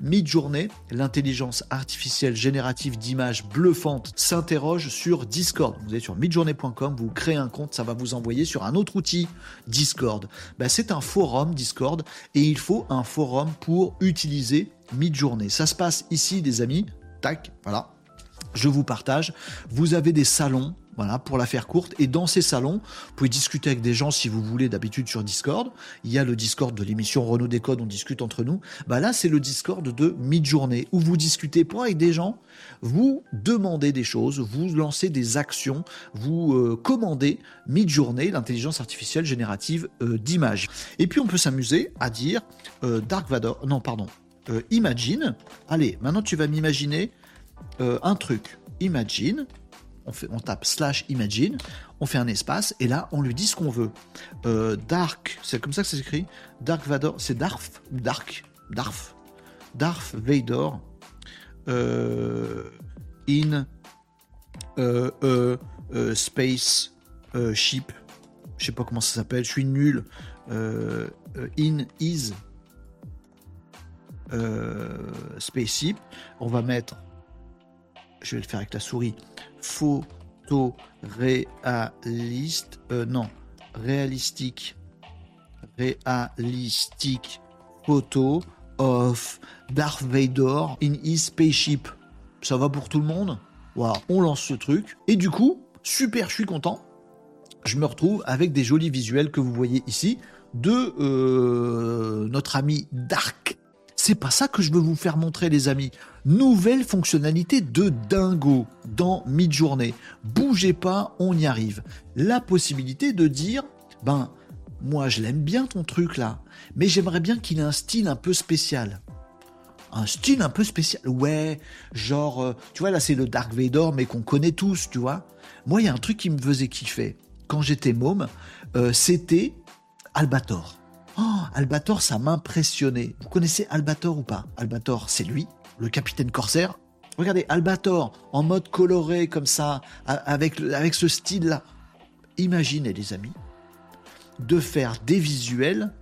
Mid-journée, l'intelligence artificielle générative d'images bluffantes s'interroge sur Discord. Vous allez sur midjourney.com, vous créez un compte, ça va vous envoyer sur un autre outil, Discord. Ben, c'est un forum Discord et il faut un forum pour utiliser Midjourney. Ça se passe ici, des amis. Tac, voilà. Je vous partage. Vous avez des salons voilà, pour la faire courte. Et dans ces salons, vous pouvez discuter avec des gens si vous voulez d'habitude sur Discord. Il y a le Discord de l'émission Renault Décode, on discute entre nous. Bah là, c'est le Discord de Midjourney où vous discutez pour avec des gens, vous demandez des choses, vous lancez des actions, vous euh, commandez Midjourney, l'intelligence artificielle générative euh, d'images. Et puis on peut s'amuser à dire euh, Dark Vador, non pardon, Imagine. Allez, maintenant tu vas m'imaginer un truc. Imagine on, fait, on tape slash imagine, on fait un espace, et là, on lui dit ce qu'on veut. Euh, Dark, c'est comme ça que ça s'écrit? Dark Vador, c'est Darf, Dark, Darf, Darth Vader, euh, in euh, space ship, je sais pas comment ça s'appelle, je suis nul, in is spaceship, on va mettre, je vais le faire avec la souris, photo réaliste, euh, non, réalistique, réalistique photo of Darth Vader in his spaceship. Ça va pour tout le monde? Voilà, on lance ce truc. Et du coup, super, je suis content. Je me retrouve avec des jolis visuels que vous voyez ici de euh, notre ami Dark c'est pas ça que je veux vous faire montrer, les amis. Nouvelle fonctionnalité de dingo dans Midjourney. Bougez pas, on y arrive. La possibilité de dire, ben, moi je l'aime bien ton truc là, mais j'aimerais bien qu'il ait un style un peu spécial. Un style un peu spécial. Ouais, genre, euh, tu vois, là c'est le Dark Vader, mais qu'on connaît tous, tu vois. Moi, il y a un truc qui me faisait kiffer. Quand j'étais môme, euh, c'était Albator. Oh, Albator, ça m'impressionnait. Vous connaissez Albator ou pas? Albator, c'est lui, le capitaine corsaire. Regardez, Albator, en mode coloré comme ça, avec, avec ce style-là. Imaginez, les amis, de faire des visuels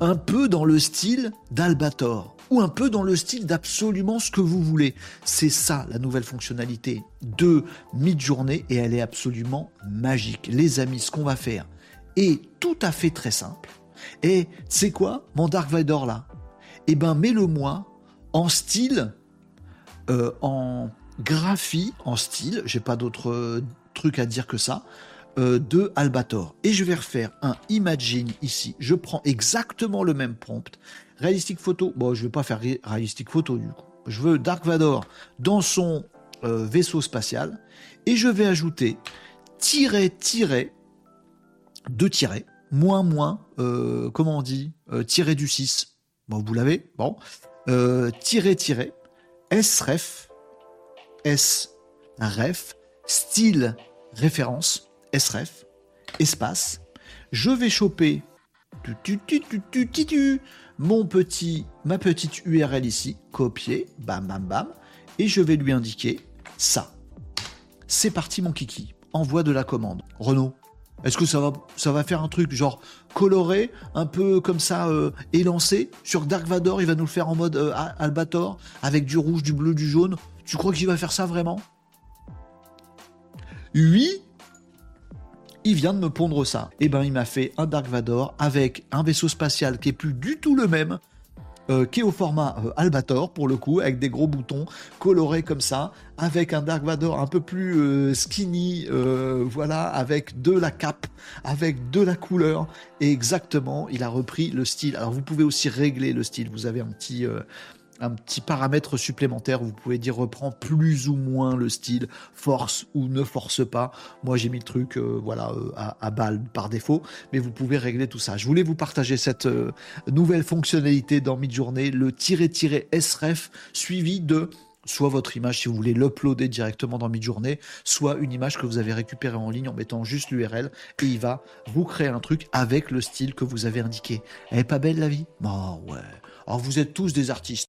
un peu dans le style d'Albator ou un peu dans le style d'absolument ce que vous voulez. C'est ça la nouvelle fonctionnalité de Midjourney et elle est absolument magique. Les amis, ce qu'on va faire, est tout à fait très simple. Et c'est quoi mon Dark Vador là? Eh ben mets-le-moi en style, euh, en graphie, en style, j'ai pas d'autre euh, truc à dire que ça, euh, de Albator. Et je vais refaire un Imagine ici. Je prends exactement le même prompt. Réalistique photo. Bon, je vais pas faire réalistique photo du coup. Je veux Dark Vador dans son vaisseau spatial. Et je vais ajouter tiret, tiret, deux tirets, moins, moins, euh, comment on dit, euh, tiré du 6. Bon, vous l'avez, bon. Euh, tiré, tiré, S-ref, S-ref, style, référence, S-ref, espace. Je vais choper tu, tu, mon petit, ma petite URL ici, copier, bam, bam, bam, et je vais lui indiquer ça. C'est parti, mon kiki. Envoie de la commande. Renault, est-ce que ça va, faire un truc genre coloré, un peu comme ça, euh, élancé Sur Dark Vador, il va nous le faire en mode euh, Albator, avec du rouge, du bleu, du jaune. Tu crois qu'il va faire ça vraiment? Oui il vient de me pondre ça. Eh ben, il m'a fait un Dark Vador avec un vaisseau spatial qui est plus du tout le même, euh, qui est au format euh, Albator pour le coup, avec des gros boutons colorés comme ça, avec un Dark Vador un peu plus euh, skinny, voilà, avec de la cape, avec de la couleur, et exactement, il a repris le style. Alors vous pouvez aussi régler le style, vous avez un petit un petit paramètre supplémentaire. Vous pouvez dire reprend plus ou moins le style, force ou ne force pas. Moi, j'ai mis le truc, euh, voilà, euh, à, balle par défaut, mais vous pouvez régler tout ça. Je voulais vous partager cette euh, nouvelle fonctionnalité dans Midjourney, le tiret-tiret sref suivi de soit votre image si vous voulez l'uploader directement dans Midjourney, soit une image que vous avez récupérée en ligne en mettant juste l'URL et il va vous créer un truc avec le style que vous avez indiqué. Elle est pas belle la vie? Bon ouais. Alors vous êtes tous des artistes.